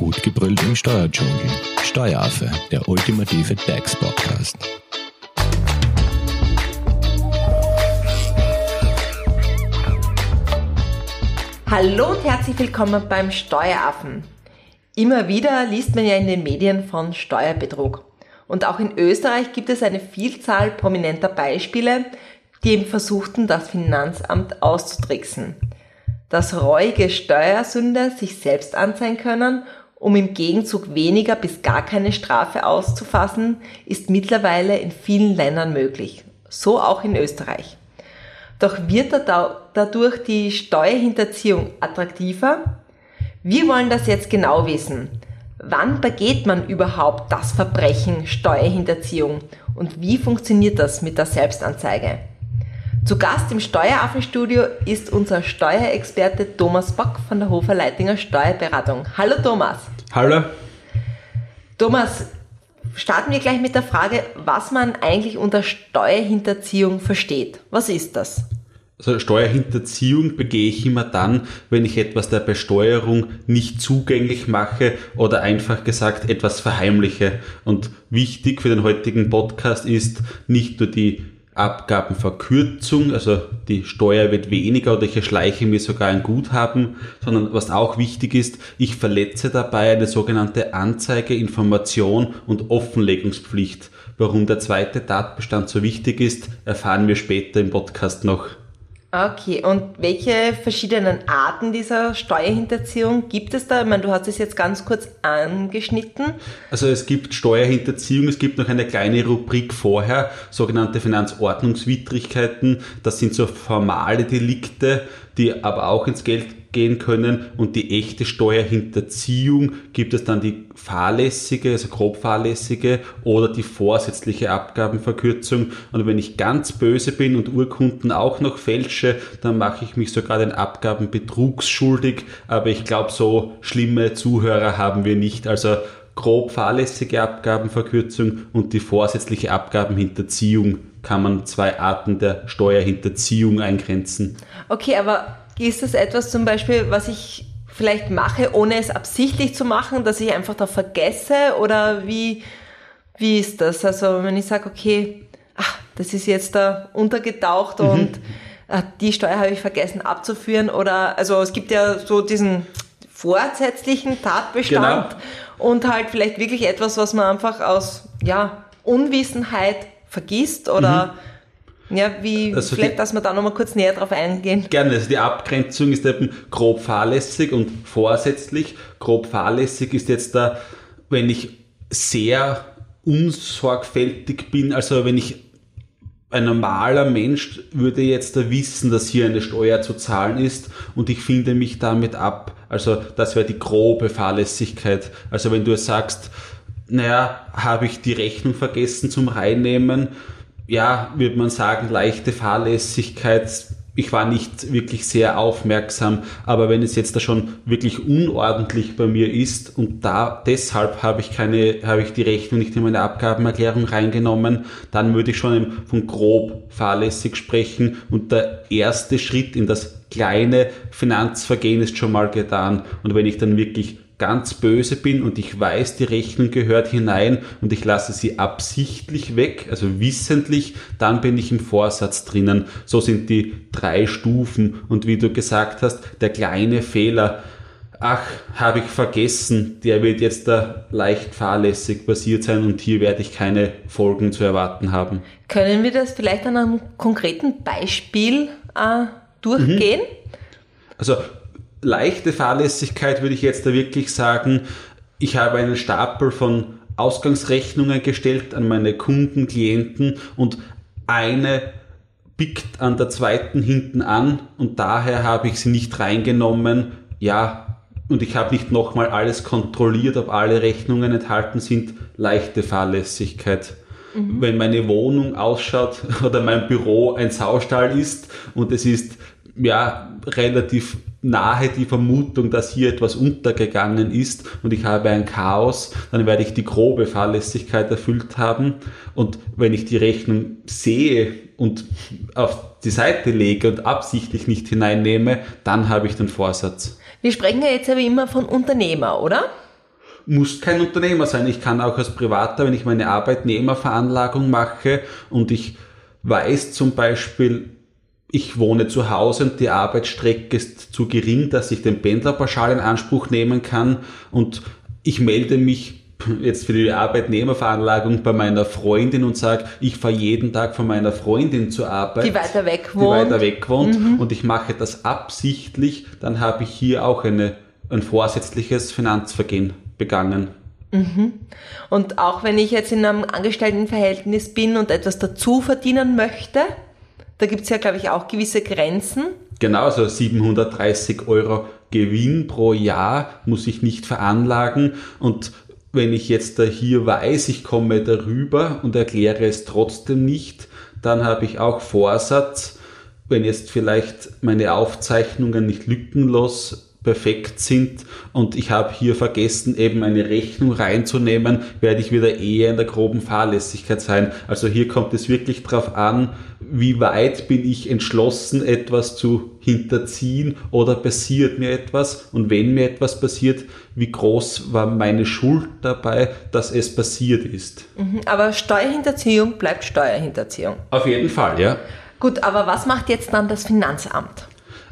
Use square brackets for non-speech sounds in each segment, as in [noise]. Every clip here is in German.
Gut gebrüllt im Steuerdschungel. Steueraffe, der ultimative DAX-Podcast. Hallo und herzlich willkommen beim Steueraffen. Immer wieder liest man ja in den Medien von Steuerbetrug. Und auch in Österreich gibt es eine Vielzahl prominenter Beispiele, die eben versuchten, das Finanzamt auszutricksen. Dass reuige Steuersünder sich selbst anzeigen können, um im Gegenzug weniger bis gar keine Strafe auszufassen, ist mittlerweile in vielen Ländern möglich. So auch in Österreich. Doch wird dadurch die Steuerhinterziehung attraktiver? Wir wollen das jetzt genau wissen. Wann begeht man überhaupt das Verbrechen Steuerhinterziehung und wie funktioniert das mit der Selbstanzeige? Zu Gast im Steueraffenstudio ist unser Steuerexperte Thomas Bock von der Hofer Leitinger Steuerberatung. Hallo Thomas. Hallo. Thomas, starten wir gleich mit der Frage, was man eigentlich unter Steuerhinterziehung versteht. Was ist das? Also Steuerhinterziehung begehe ich immer dann, wenn ich etwas der Besteuerung nicht zugänglich mache oder einfach gesagt etwas verheimliche. Und wichtig für den heutigen Podcast ist nicht nur die Abgabenverkürzung, also die Steuer wird weniger oder ich erschleiche mir sogar ein Guthaben, sondern was auch wichtig ist, ich verletze dabei eine sogenannte Anzeige, Information und Offenlegungspflicht. Warum der zweite Tatbestand so wichtig ist, erfahren wir später im Podcast noch. Okay, und welche verschiedenen Arten dieser Steuerhinterziehung gibt es da? Ich meine, du hast es jetzt ganz kurz angeschnitten. Also es gibt Steuerhinterziehung, es gibt noch eine kleine Rubrik vorher, sogenannte Finanzordnungswidrigkeiten. Das sind so formale Delikte, die aber auch ins Geld gehen können und die echte Steuerhinterziehung gibt es dann die fahrlässige, also grob fahrlässige oder die vorsätzliche Abgabenverkürzung. Und wenn ich ganz böse bin und Urkunden auch noch fälsche, dann mache ich mich sogar den Abgabenbetrugs schuldig. Aber ich glaube, so schlimme Zuhörer haben wir nicht. Also grob fahrlässige Abgabenverkürzung und die vorsätzliche Abgabenhinterziehung kann man zwei Arten der Steuerhinterziehung eingrenzen. Okay, aber ist das etwas zum Beispiel, was ich vielleicht mache, ohne es absichtlich zu machen, dass ich einfach da vergesse? Oder wie, wie ist das? Also wenn ich sage, okay, ach, das ist jetzt da untergetaucht mhm. und ach, die Steuer habe ich vergessen abzuführen. Oder also es gibt ja so diesen vorsätzlichen Tatbestand genau. und halt vielleicht wirklich etwas, was man einfach aus ja, Unwissenheit vergisst oder mhm ja, wie, also vielleicht, die, dass wir da nochmal kurz näher drauf eingehen. Gerne, also die Abgrenzung ist eben grob fahrlässig und vorsätzlich. Grob fahrlässig ist jetzt da, wenn ich sehr unsorgfältig bin, also wenn ich ein normaler Mensch würde jetzt da wissen, dass hier eine Steuer zu zahlen ist und ich finde mich damit ab. Also das wäre die grobe Fahrlässigkeit. Also wenn du sagst, naja, habe ich die Rechnung vergessen zum Reinnehmen, ja, würde man sagen, leichte Fahrlässigkeit. Ich war nicht wirklich sehr aufmerksam, aber wenn es jetzt da schon wirklich unordentlich bei mir ist und da deshalb habe ich keine, habe ich die Rechnung nicht in meine Abgabenerklärung reingenommen, dann würde ich schon von grob fahrlässig sprechen und der erste Schritt in das kleine Finanzvergehen ist schon mal getan. Und wenn ich dann wirklich ganz böse bin und ich weiß, die Rechnung gehört hinein und ich lasse sie absichtlich weg, also wissentlich, dann bin ich im Vorsatz drinnen. So sind die drei Stufen und wie du gesagt hast, der kleine Fehler, ach, habe ich vergessen, der wird jetzt da leicht fahrlässig passiert sein und hier werde ich keine Folgen zu erwarten haben. Können wir das vielleicht an einem konkreten Beispiel äh, durchgehen? Mhm. Also leichte Fahrlässigkeit würde ich jetzt da wirklich sagen, ich habe einen Stapel von Ausgangsrechnungen gestellt an meine Kunden, Klienten und eine pickt an der zweiten hinten an und daher habe ich sie nicht reingenommen. Ja, und ich habe nicht nochmal alles kontrolliert, ob alle Rechnungen enthalten sind. Leichte Fahrlässigkeit. Mhm. Wenn meine Wohnung ausschaut [laughs] oder mein Büro ein Saustall ist und es ist ja relativ nahe die Vermutung, dass hier etwas untergegangen ist und ich habe ein Chaos, dann werde ich die grobe Fahrlässigkeit erfüllt haben. Und wenn ich die Rechnung sehe und auf die Seite lege und absichtlich nicht hineinnehme, dann habe ich den Vorsatz. Wir sprechen ja jetzt aber immer von Unternehmer, oder? muss kein Unternehmer sein. Ich kann auch als Privater, wenn ich meine Arbeitnehmerveranlagung mache und ich weiß zum Beispiel, ich wohne zu Hause und die Arbeitsstrecke ist zu gering, dass ich den Pendlerpauschal in Anspruch nehmen kann und ich melde mich jetzt für die Arbeitnehmerveranlagung bei meiner Freundin und sage, ich fahre jeden Tag von meiner Freundin zur Arbeit. Die weiter weg wohnt. Die weiter weg wohnt mhm. und ich mache das absichtlich, dann habe ich hier auch eine, ein vorsätzliches Finanzvergehen begangen. Mhm. Und auch wenn ich jetzt in einem Angestelltenverhältnis bin und etwas dazu verdienen möchte, da gibt es ja, glaube ich, auch gewisse Grenzen. Genau, also 730 Euro Gewinn pro Jahr muss ich nicht veranlagen und wenn ich jetzt da hier weiß, ich komme darüber und erkläre es trotzdem nicht, dann habe ich auch Vorsatz, wenn jetzt vielleicht meine Aufzeichnungen nicht lückenlos perfekt sind und ich habe hier vergessen, eben eine Rechnung reinzunehmen, werde ich wieder eher in der groben Fahrlässigkeit sein. Also hier kommt es wirklich darauf an, wie weit bin ich entschlossen, etwas zu hinterziehen oder passiert mir etwas und wenn mir etwas passiert, wie groß war meine Schuld dabei, dass es passiert ist. Mhm, aber Steuerhinterziehung bleibt Steuerhinterziehung. Auf jeden Fall, ja. Gut, aber was macht jetzt dann das Finanzamt?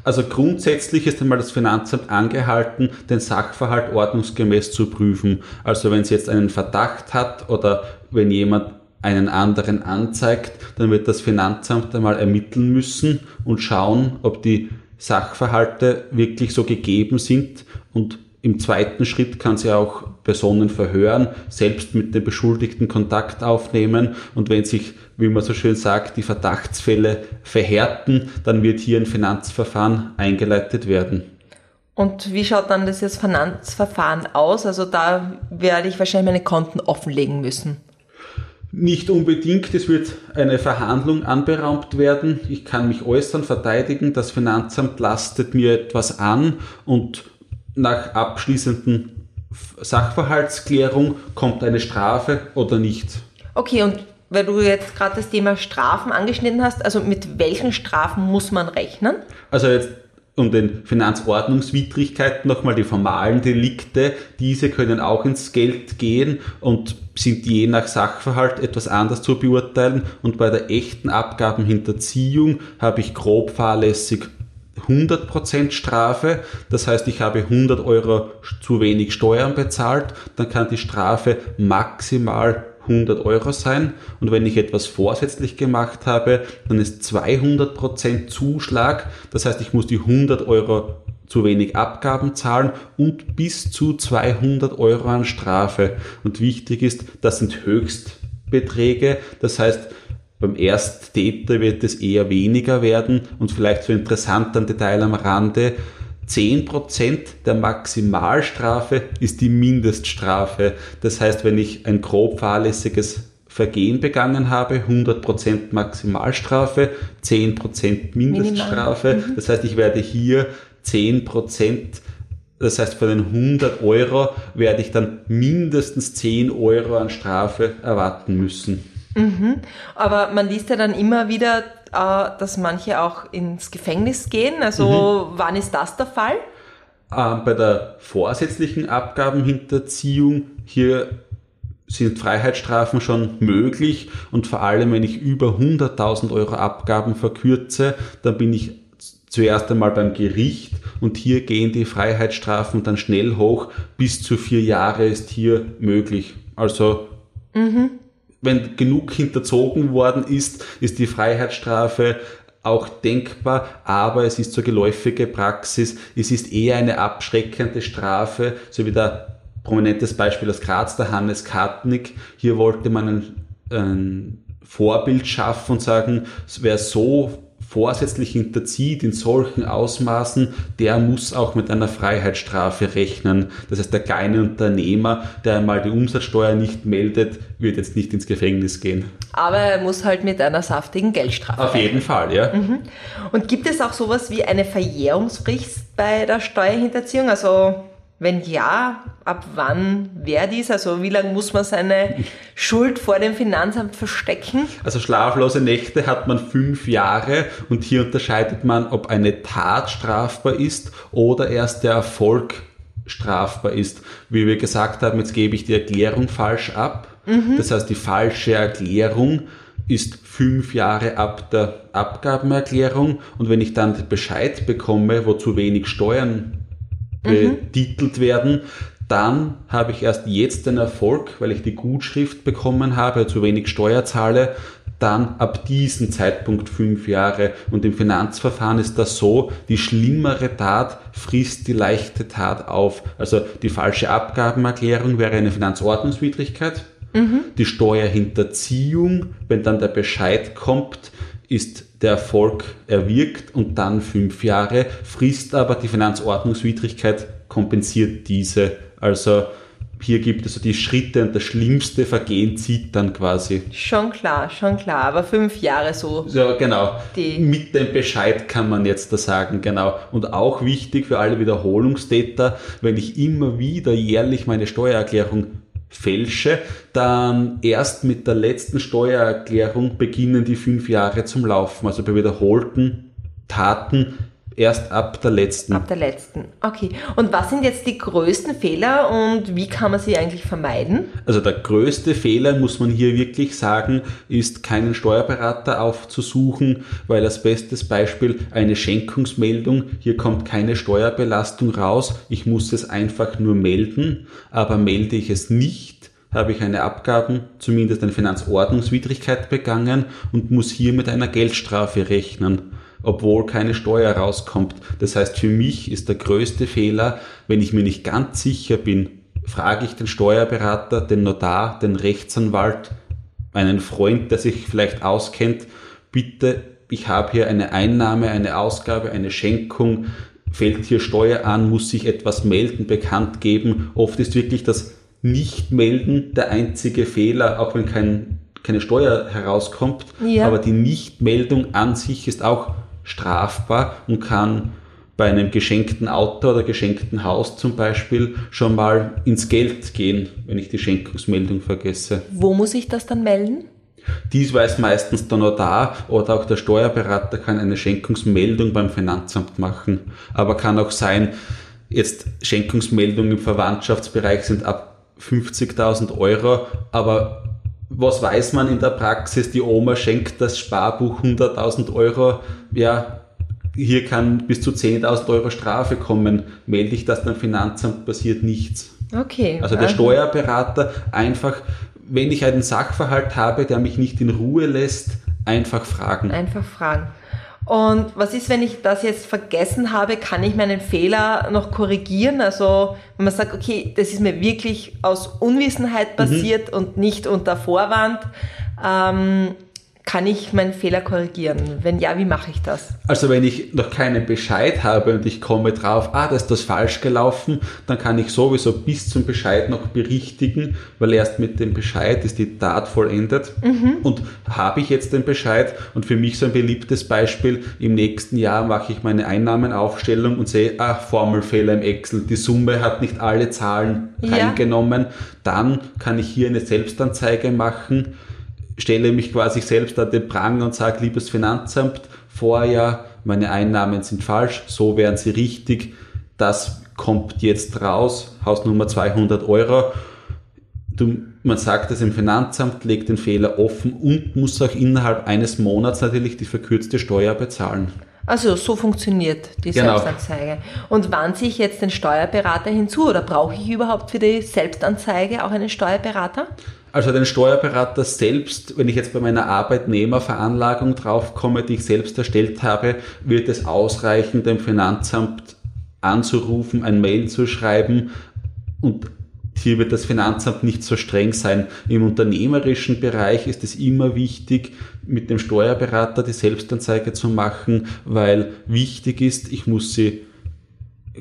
Also grundsätzlich ist einmal das Finanzamt angehalten, den Sachverhalt ordnungsgemäß zu prüfen. Also wenn es jetzt einen Verdacht hat oder wenn jemand einen anderen anzeigt, dann wird das Finanzamt einmal ermitteln müssen und schauen, ob die Sachverhalte wirklich so gegeben sind und im zweiten Schritt kann sie auch Personen verhören, selbst mit dem Beschuldigten Kontakt aufnehmen und wenn sich, wie man so schön sagt, die Verdachtsfälle verhärten, dann wird hier ein Finanzverfahren eingeleitet werden. Und wie schaut dann das Finanzverfahren aus? Also da werde ich wahrscheinlich meine Konten offenlegen müssen. Nicht unbedingt, es wird eine Verhandlung anberaumt werden. Ich kann mich äußern, verteidigen. Das Finanzamt lastet mir etwas an und nach abschließenden Sachverhaltsklärung kommt eine Strafe oder nicht. Okay, und weil du jetzt gerade das Thema Strafen angeschnitten hast, also mit welchen Strafen muss man rechnen? Also jetzt um den Finanzordnungswidrigkeiten nochmal die formalen Delikte, diese können auch ins Geld gehen und sind je nach Sachverhalt etwas anders zu beurteilen. Und bei der echten Abgabenhinterziehung habe ich grob fahrlässig 100% Strafe, das heißt, ich habe 100 Euro zu wenig Steuern bezahlt, dann kann die Strafe maximal 100 Euro sein und wenn ich etwas vorsätzlich gemacht habe, dann ist 200% Zuschlag, das heißt, ich muss die 100 Euro zu wenig Abgaben zahlen und bis zu 200 Euro an Strafe. Und wichtig ist, das sind Höchstbeträge, das heißt, beim Ersttäter wird es eher weniger werden und vielleicht so interessant ein Detail am Rande. 10% der Maximalstrafe ist die Mindeststrafe. Das heißt, wenn ich ein grob fahrlässiges Vergehen begangen habe, 100% Maximalstrafe, 10% Mindeststrafe. Mhm. Das heißt, ich werde hier 10%, das heißt, von den 100 Euro werde ich dann mindestens 10 Euro an Strafe erwarten müssen. Mhm. Aber man liest ja dann immer wieder, dass manche auch ins Gefängnis gehen. Also mhm. wann ist das der Fall? Ähm, bei der vorsätzlichen Abgabenhinterziehung hier sind Freiheitsstrafen schon möglich und vor allem, wenn ich über 100.000 Euro Abgaben verkürze, dann bin ich zuerst einmal beim Gericht und hier gehen die Freiheitsstrafen dann schnell hoch. Bis zu vier Jahre ist hier möglich. Also mhm wenn genug hinterzogen worden ist, ist die Freiheitsstrafe auch denkbar, aber es ist so geläufige Praxis, es ist eher eine abschreckende Strafe, so wie der prominentes Beispiel aus Graz, der Hannes Kartnick. Hier wollte man ein, ein Vorbild schaffen und sagen, wer so vorsätzlich hinterzieht in solchen Ausmaßen, der muss auch mit einer Freiheitsstrafe rechnen. Das heißt, der kleine Unternehmer, der einmal die Umsatzsteuer nicht meldet, wird jetzt nicht ins Gefängnis gehen. Aber er muss halt mit einer saftigen Geldstrafe. Auf jeden Fall, ja. Mhm. Und gibt es auch sowas wie eine Verjährungsfrist bei der Steuerhinterziehung? Also wenn ja, ab wann wäre dies? Also wie lange muss man seine [laughs] Schuld vor dem Finanzamt verstecken? Also schlaflose Nächte hat man fünf Jahre und hier unterscheidet man, ob eine Tat strafbar ist oder erst der Erfolg strafbar ist. Wie wir gesagt haben, jetzt gebe ich die Erklärung falsch ab. Das heißt, die falsche Erklärung ist fünf Jahre ab der Abgabenerklärung und wenn ich dann Bescheid bekomme, wo zu wenig Steuern betitelt werden, dann habe ich erst jetzt den Erfolg, weil ich die Gutschrift bekommen habe, zu wenig Steuer zahle, dann ab diesem Zeitpunkt fünf Jahre. Und im Finanzverfahren ist das so, die schlimmere Tat frisst die leichte Tat auf. Also die falsche Abgabenerklärung wäre eine Finanzordnungswidrigkeit. Die Steuerhinterziehung, wenn dann der Bescheid kommt, ist der Erfolg erwirkt und dann fünf Jahre, frisst aber die Finanzordnungswidrigkeit, kompensiert diese. Also hier gibt es so die Schritte und das schlimmste Vergehen zieht dann quasi. Schon klar, schon klar. Aber fünf Jahre so. Ja, genau. Mit dem Bescheid kann man jetzt da sagen, genau. Und auch wichtig für alle Wiederholungstäter, wenn ich immer wieder jährlich meine Steuererklärung fälsche, dann erst mit der letzten Steuererklärung beginnen die fünf Jahre zum Laufen. Also bei wiederholten Taten erst ab der letzten. Ab der letzten. Okay. Und was sind jetzt die größten Fehler und wie kann man sie eigentlich vermeiden? Also der größte Fehler, muss man hier wirklich sagen, ist keinen Steuerberater aufzusuchen, weil als bestes Beispiel eine Schenkungsmeldung, hier kommt keine Steuerbelastung raus, ich muss es einfach nur melden, aber melde ich es nicht, habe ich eine Abgaben, zumindest eine Finanzordnungswidrigkeit begangen und muss hier mit einer Geldstrafe rechnen obwohl keine Steuer rauskommt. Das heißt, für mich ist der größte Fehler, wenn ich mir nicht ganz sicher bin, frage ich den Steuerberater, den Notar, den Rechtsanwalt, einen Freund, der sich vielleicht auskennt, bitte, ich habe hier eine Einnahme, eine Ausgabe, eine Schenkung, fällt hier Steuer an, muss ich etwas melden, bekannt geben. Oft ist wirklich das Nicht-Melden der einzige Fehler, auch wenn kein, keine Steuer herauskommt. Ja. Aber die Nichtmeldung an sich ist auch strafbar und kann bei einem geschenkten Auto oder geschenkten Haus zum Beispiel schon mal ins Geld gehen, wenn ich die Schenkungsmeldung vergesse. Wo muss ich das dann melden? Dies weiß meistens der Notar oder auch der Steuerberater kann eine Schenkungsmeldung beim Finanzamt machen. Aber kann auch sein, jetzt Schenkungsmeldungen im Verwandtschaftsbereich sind ab 50.000 Euro, aber was weiß man in der Praxis? Die Oma schenkt das Sparbuch 100.000 Euro. Ja, hier kann bis zu 10.000 Euro Strafe kommen. Melde ich das beim Finanzamt, passiert nichts. Okay. Also der Steuerberater einfach, wenn ich einen Sachverhalt habe, der mich nicht in Ruhe lässt, einfach fragen. Einfach fragen. Und was ist, wenn ich das jetzt vergessen habe? Kann ich meinen Fehler noch korrigieren? Also, wenn man sagt, okay, das ist mir wirklich aus Unwissenheit passiert und nicht unter Vorwand, ähm, kann ich meinen Fehler korrigieren? Wenn ja, wie mache ich das? Also wenn ich noch keinen Bescheid habe und ich komme drauf, ah, da ist das falsch gelaufen, dann kann ich sowieso bis zum Bescheid noch berichtigen, weil erst mit dem Bescheid ist die Tat vollendet. Und habe ich jetzt den Bescheid und für mich so ein beliebtes Beispiel, im nächsten Jahr mache ich meine Einnahmenaufstellung und sehe, ah, Formelfehler im Excel, die Summe hat nicht alle Zahlen Ja. reingenommen, dann kann ich hier eine Selbstanzeige machen, stelle mich quasi selbst an den Pranger und sage, liebes Finanzamt, Vorjahr, meine Einnahmen sind falsch, so wären sie richtig, das kommt jetzt raus, Hausnummer 200 Euro. Du, man sagt es im Finanzamt, legt den Fehler offen und muss auch innerhalb eines Monats natürlich die verkürzte Steuer bezahlen. Also so funktioniert die Genau. Selbstanzeige. Und wann ziehe ich jetzt den Steuerberater hinzu oder brauche ich überhaupt für die Selbstanzeige auch einen Steuerberater? Also den Steuerberater selbst, wenn ich jetzt bei meiner Arbeitnehmerveranlagung draufkomme, die ich selbst erstellt habe, wird es ausreichen, dem Finanzamt anzurufen, ein Mail zu schreiben und hier wird das Finanzamt nicht so streng sein. Im unternehmerischen Bereich ist es immer wichtig, mit dem Steuerberater die Selbstanzeige zu machen, weil wichtig ist, ich muss sie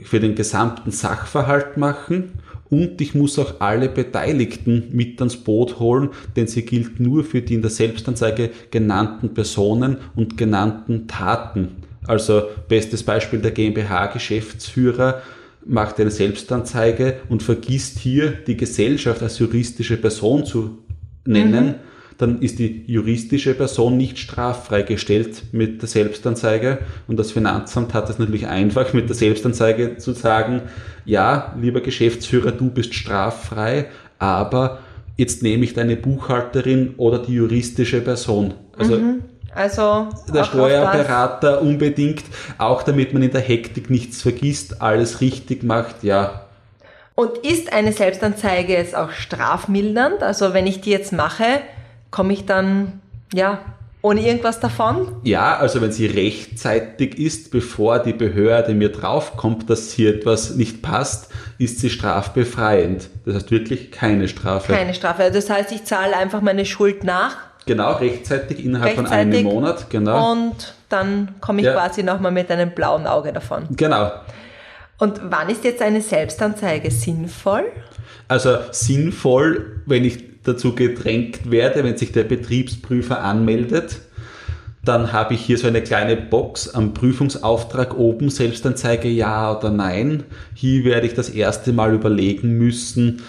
für den gesamten Sachverhalt machen und ich muss auch alle Beteiligten mit ans Boot holen, denn sie gilt nur für die in der Selbstanzeige genannten Personen und genannten Taten. Also bestes Beispiel der GmbH-Geschäftsführer macht eine Selbstanzeige und vergisst hier die Gesellschaft als juristische Person zu nennen, dann ist die juristische Person nicht straffrei gestellt mit der Selbstanzeige. Und das Finanzamt hat es natürlich einfach mit der Selbstanzeige zu sagen, ja, lieber Geschäftsführer, du bist straffrei, aber jetzt nehme ich deine Buchhalterin oder die juristische Person. Also Mhm. Also der Steuerberater unbedingt, auch damit man in der Hektik nichts vergisst, alles richtig macht, ja. Und ist eine Selbstanzeige jetzt auch strafmildernd? Also wenn ich die jetzt mache, komme ich dann ja ohne irgendwas davon? Ja, also wenn sie rechtzeitig ist, bevor die Behörde mir draufkommt, dass hier etwas nicht passt, ist sie strafbefreiend. Das heißt wirklich keine Strafe. Keine Strafe. Also Das heißt, ich zahle einfach meine Schuld nach Genau, rechtzeitig innerhalb von Rechtzeitig. einem Monat, genau. und dann komme ich Ja. quasi nochmal mit einem blauen Auge davon. Genau. Und wann ist jetzt eine Selbstanzeige sinnvoll? Also sinnvoll, wenn ich dazu gedrängt werde, wenn sich der Betriebsprüfer anmeldet, dann habe ich hier so eine kleine Box am Prüfungsauftrag oben, Selbstanzeige ja oder nein. Hier werde ich das erste Mal überlegen müssen,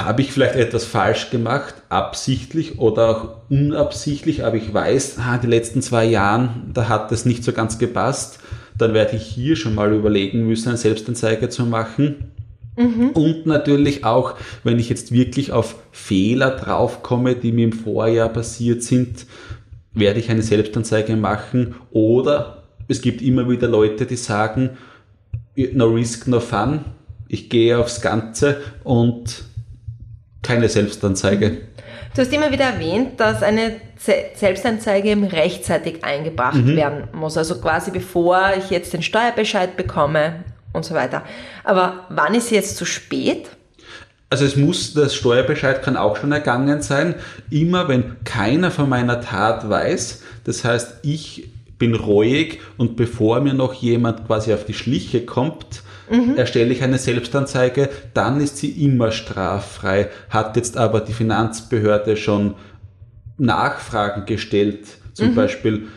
habe ich vielleicht etwas falsch gemacht, absichtlich oder auch unabsichtlich, aber ich weiß, ah, die letzten zwei Jahren, da hat es nicht so ganz gepasst. Dann werde ich hier schon mal überlegen müssen, eine Selbstanzeige zu machen. Und natürlich auch, wenn ich jetzt wirklich auf Fehler draufkomme, die mir im Vorjahr passiert sind, werde ich eine Selbstanzeige machen. Oder es gibt immer wieder Leute, die sagen, no risk, no fun. Ich gehe aufs Ganze und keine Selbstanzeige. Du hast immer wieder erwähnt, dass eine Se- Selbstanzeige eben rechtzeitig eingebracht werden muss. Also quasi bevor ich jetzt den Steuerbescheid bekomme und so weiter. Aber wann ist sie jetzt zu spät? Also es muss, das Steuerbescheid kann auch schon ergangen sein. Immer wenn keiner von meiner Tat weiß, das heißt, ich bin reuig und bevor mir noch jemand quasi auf die Schliche kommt, erstelle ich eine Selbstanzeige, dann ist sie immer straffrei. Hat jetzt aber die Finanzbehörde schon Nachfragen gestellt, zum Beispiel,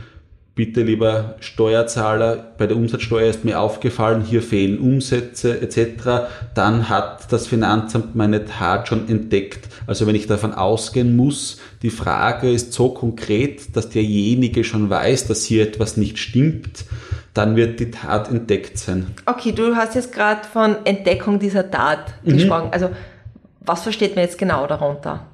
bitte lieber Steuerzahler, bei der Umsatzsteuer ist mir aufgefallen, hier fehlen Umsätze etc., dann hat das Finanzamt meine Tat schon entdeckt. Also wenn ich davon ausgehen muss, die Frage ist so konkret, dass derjenige schon weiß, dass hier etwas nicht stimmt, dann wird die Tat entdeckt sein. Okay, du hast jetzt gerade von Entdeckung dieser Tat gesprochen. Also was versteht man jetzt genau darunter?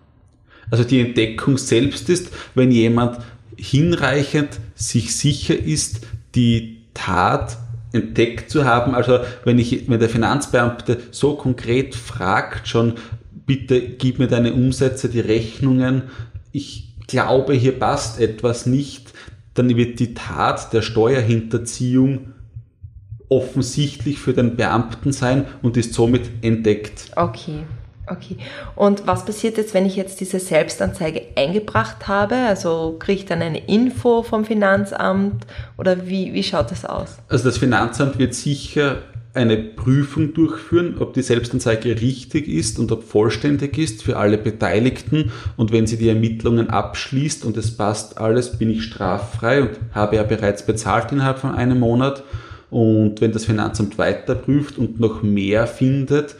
Also die Entdeckung selbst ist, wenn jemand hinreichend sich sicher ist, die Tat entdeckt zu haben. Also wenn ich, wenn der Finanzbeamte so konkret fragt schon, bitte gib mir deine Umsätze, die Rechnungen, ich glaube, hier passt etwas nicht, dann wird die Tat der Steuerhinterziehung offensichtlich für den Beamten sein und ist somit entdeckt. Okay, okay. Und was passiert jetzt, wenn ich jetzt diese Selbstanzeige eingebracht habe? Also kriege ich dann eine Info vom Finanzamt oder wie, wie schaut das aus? Also das Finanzamt wird sicher eine Prüfung durchführen, ob die Selbstanzeige richtig ist und ob vollständig ist für alle Beteiligten. Und wenn sie die Ermittlungen abschließt und es passt alles, bin ich straffrei und habe ja bereits bezahlt innerhalb von einem Monat. Und wenn das Finanzamt weiter prüft und noch mehr findet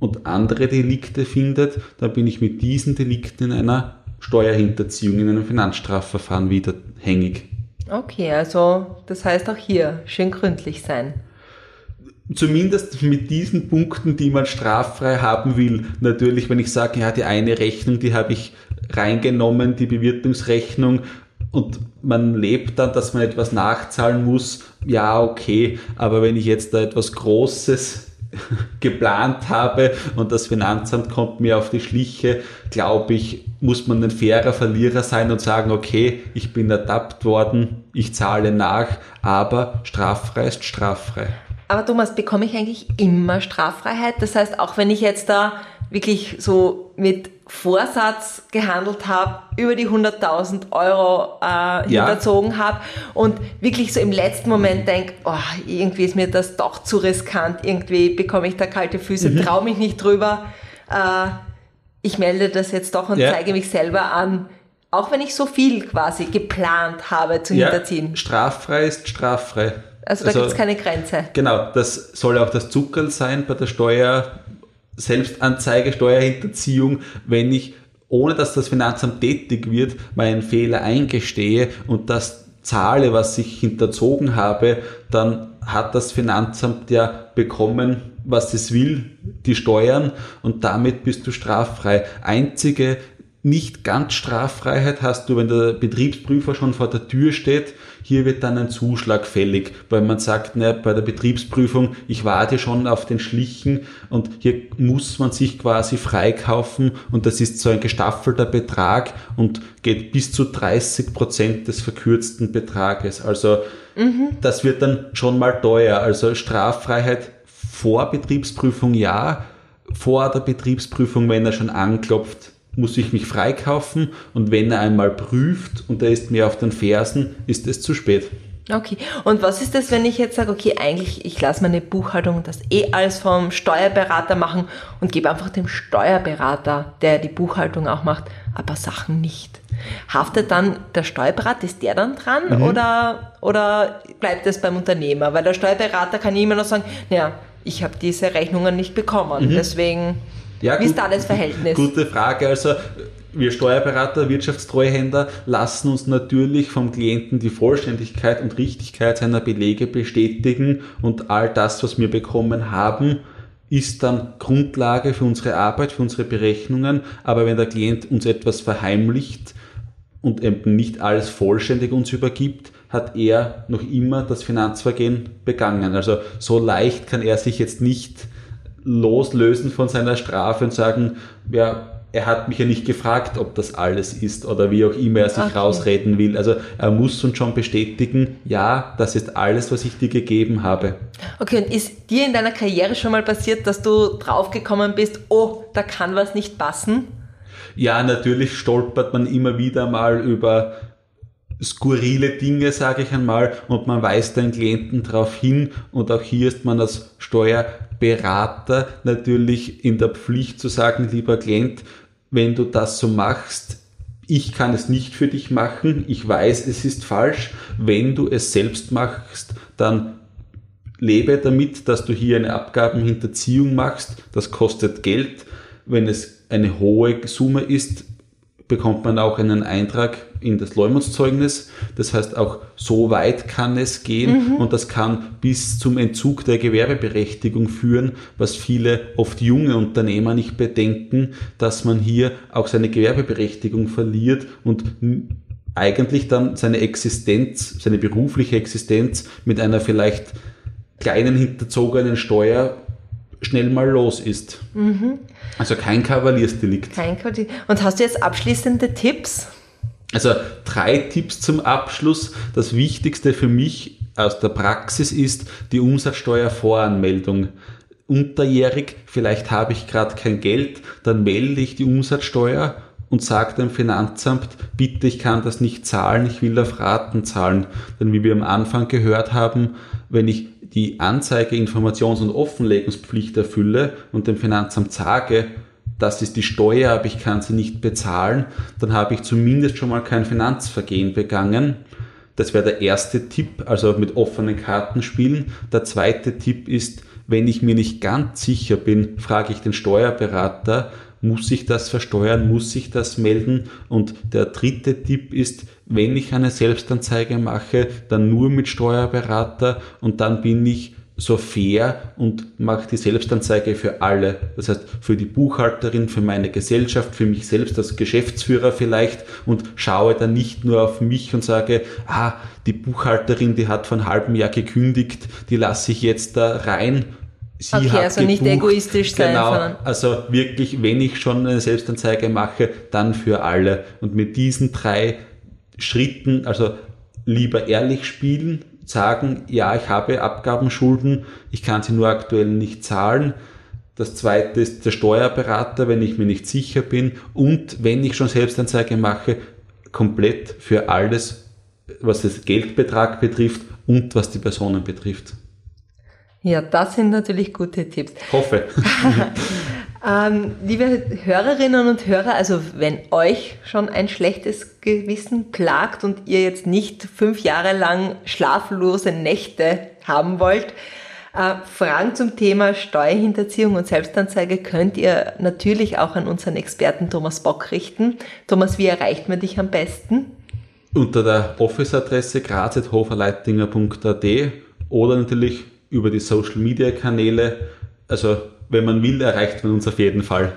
und andere Delikte findet, dann bin ich mit diesen Delikten in einer Steuerhinterziehung, in einem Finanzstrafverfahren wieder hängig. Okay, also das heißt auch hier schön gründlich sein. zumindest mit diesen Punkten, die man straffrei haben will. Natürlich, wenn ich sage, ja, die eine Rechnung, die habe ich reingenommen, die Bewirtungsrechnung, und man lebt dann, dass man etwas nachzahlen muss, ja, okay, aber wenn ich jetzt da etwas Großes [laughs] geplant habe und das Finanzamt kommt mir auf die Schliche, glaube ich, muss man ein fairer Verlierer sein und sagen, okay, ich bin ertappt worden, ich zahle nach, aber straffrei ist straffrei. Aber Thomas, bekomme ich eigentlich immer Straffreiheit? Das heißt, auch wenn ich jetzt da wirklich so mit Vorsatz gehandelt habe, über die 100.000 Euro äh, hinterzogen habe und wirklich so im letzten Moment denke, oh, irgendwie ist mir das doch zu riskant, irgendwie bekomme ich da kalte Füße, Mhm. traue mich nicht drüber. Äh, ich melde das jetzt doch und Ja. zeige mich selber an. Auch wenn ich so viel quasi geplant habe zu Ja, hinterziehen. straffrei ist straffrei. Also da gibt's keine Grenze. Genau, das soll auch das Zuckerl sein bei der Steuer, Selbstanzeige, Steuerhinterziehung, wenn ich ohne dass das Finanzamt tätig wird, meinen Fehler eingestehe und das zahle, was ich hinterzogen habe, dann hat das Finanzamt ja bekommen, was es will, die Steuern und damit bist du straffrei. Einzige nicht ganz Straffreiheit hast du, wenn der Betriebsprüfer schon vor der Tür steht. Hier wird dann ein Zuschlag fällig, weil man sagt, ne, bei der Betriebsprüfung, ich warte schon auf den Schlichen und hier muss man sich quasi freikaufen und das ist so ein gestaffelter Betrag und geht bis zu 30 Prozent des verkürzten Betrages. Also mhm. das wird dann schon mal teuer. Also Straffreiheit vor Betriebsprüfung ja, vor der Betriebsprüfung, wenn er schon anklopft, muss ich mich freikaufen und wenn er einmal prüft und er ist mir auf den Fersen, ist es zu spät. Okay, und was ist das, wenn ich jetzt sage, okay, eigentlich, ich lasse meine Buchhaltung das eh alles vom Steuerberater machen und gebe einfach dem Steuerberater, der die Buchhaltung auch macht, ein paar Sachen nicht. Haftet dann der Steuerberater, ist der dann dran mhm. oder, oder bleibt es beim Unternehmer? Weil der Steuerberater kann immer noch sagen, naja, ich habe diese Rechnungen nicht bekommen, mhm. deswegen ja, Wie gut, ist da das Verhältnis? [laughs] Gute Frage. Also wir Steuerberater, Wirtschaftstreuhänder lassen uns natürlich vom Klienten die Vollständigkeit und Richtigkeit seiner Belege bestätigen und all das, was wir bekommen haben, ist dann Grundlage für unsere Arbeit, für unsere Berechnungen. Aber wenn der Klient uns etwas verheimlicht und eben nicht alles vollständig uns übergibt, hat er noch immer das Finanzvergehen begangen. Also so leicht kann er sich jetzt nicht loslösen von seiner Strafe und sagen, ja, er hat mich ja nicht gefragt, ob das alles ist oder wie auch immer er sich okay. rausreden will. Also er muss uns schon bestätigen, ja, das ist alles, was ich dir gegeben habe. Okay, und ist dir in deiner Karriere schon mal passiert, dass du draufgekommen bist, oh, da kann was nicht passen? Ja, natürlich stolpert man immer wieder mal über skurrile Dinge, sage ich einmal, und man weist den Klienten darauf hin und auch hier ist man als Steuerberater natürlich in der Pflicht zu sagen, lieber Klient, wenn du das so machst, ich kann es nicht für dich machen, ich weiß, es ist falsch. Wenn du es selbst machst, dann lebe damit, dass du hier eine Abgabenhinterziehung machst. Das kostet Geld. Wenn es eine hohe Summe ist, bekommt man auch einen Eintrag in das Leumundszeugnis. Das heißt, auch so weit kann es gehen mhm. und das kann bis zum Entzug der Gewerbeberechtigung führen, was viele oft junge Unternehmer nicht bedenken, dass man hier auch seine Gewerbeberechtigung verliert und eigentlich dann seine Existenz, seine berufliche Existenz mit einer vielleicht kleinen hinterzogenen Steuer schnell mal los ist. Mhm. Also kein Kavaliersdelikt. Kein Kavaliersdelikt. Und hast du jetzt abschließende Tipps? Also drei Tipps zum Abschluss. Das Wichtigste für mich aus der Praxis ist die Umsatzsteuervoranmeldung. Unterjährig, vielleicht habe ich gerade kein Geld, dann melde ich die Umsatzsteuer und sage dem Finanzamt, bitte, ich kann das nicht zahlen, ich will auf Raten zahlen. Denn wie wir am Anfang gehört haben, wenn ich die Anzeige, Informations- und Offenlegungspflicht erfülle und dem Finanzamt sage, das ist die Steuer, aber ich kann sie nicht bezahlen, dann habe ich zumindest schon mal kein Finanzvergehen begangen. Das wäre der erste Tipp, also mit offenen Karten spielen. Der zweite Tipp ist, wenn ich mir nicht ganz sicher bin, frage ich den Steuerberater, muss ich das versteuern, muss ich das melden? Und der dritte Tipp ist, wenn ich eine Selbstanzeige mache, dann nur mit Steuerberater und dann bin ich so fair und mache die Selbstanzeige für alle. Das heißt, für die Buchhalterin, für meine Gesellschaft, für mich selbst als Geschäftsführer vielleicht und schaue dann nicht nur auf mich und sage, ah, die Buchhalterin, die hat vor einem halben Jahr gekündigt, die lasse ich jetzt da rein. Sie okay, hat also gebucht. nicht egoistisch sein. Genau, also wirklich, wenn ich schon eine Selbstanzeige mache, dann für alle. Und mit diesen drei Schritten, also lieber ehrlich spielen, sagen, ja, ich habe Abgabenschulden, ich kann sie nur aktuell nicht zahlen. Das zweite ist der Steuerberater, wenn ich mir nicht sicher bin. Und wenn ich schon Selbstanzeige mache, komplett für alles, was das Geldbetrag betrifft und was die Personen betrifft. Ja, das sind natürlich gute Tipps. Hoffe. [laughs] Ähm, liebe Hörerinnen und Hörer, also wenn euch schon ein schlechtes Gewissen plagt und ihr jetzt nicht fünf Jahre lang schlaflose Nächte haben wollt, Äh, Fragen zum Thema Steuerhinterziehung und Selbstanzeige könnt ihr natürlich auch an unseren Experten Thomas Bock richten. Thomas, wie erreicht man dich am besten? Unter der Office-Adresse graz.hoferleitinger.at oder natürlich über die Social-Media-Kanäle. Also wenn man will, erreicht man uns auf jeden Fall.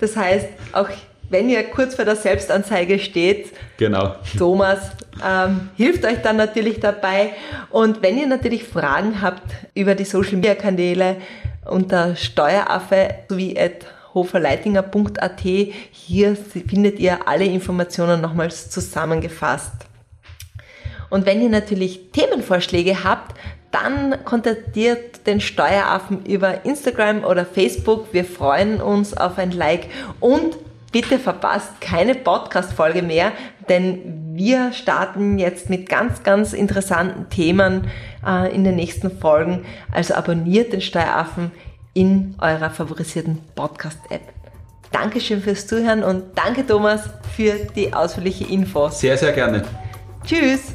Das heißt, auch wenn ihr kurz vor der Selbstanzeige steht, genau. Thomas ähm, hilft euch dann natürlich dabei. Und wenn ihr natürlich Fragen habt über die Social Media Kanäle unter Steueraffe sowie at hoferleitinger.at, hier findet ihr alle Informationen nochmals zusammengefasst. Und wenn ihr natürlich Themenvorschläge habt, dann kontaktiert den Steueraffen über Instagram oder Facebook. Wir freuen uns auf ein Like und bitte verpasst keine Podcast-Folge mehr, denn wir starten jetzt mit ganz, ganz interessanten Themen äh, in den nächsten Folgen. Also abonniert den Steueraffen in eurer favorisierten Podcast-App. Dankeschön fürs Zuhören und danke Thomas für die ausführliche Info. Sehr, sehr gerne. Tschüss.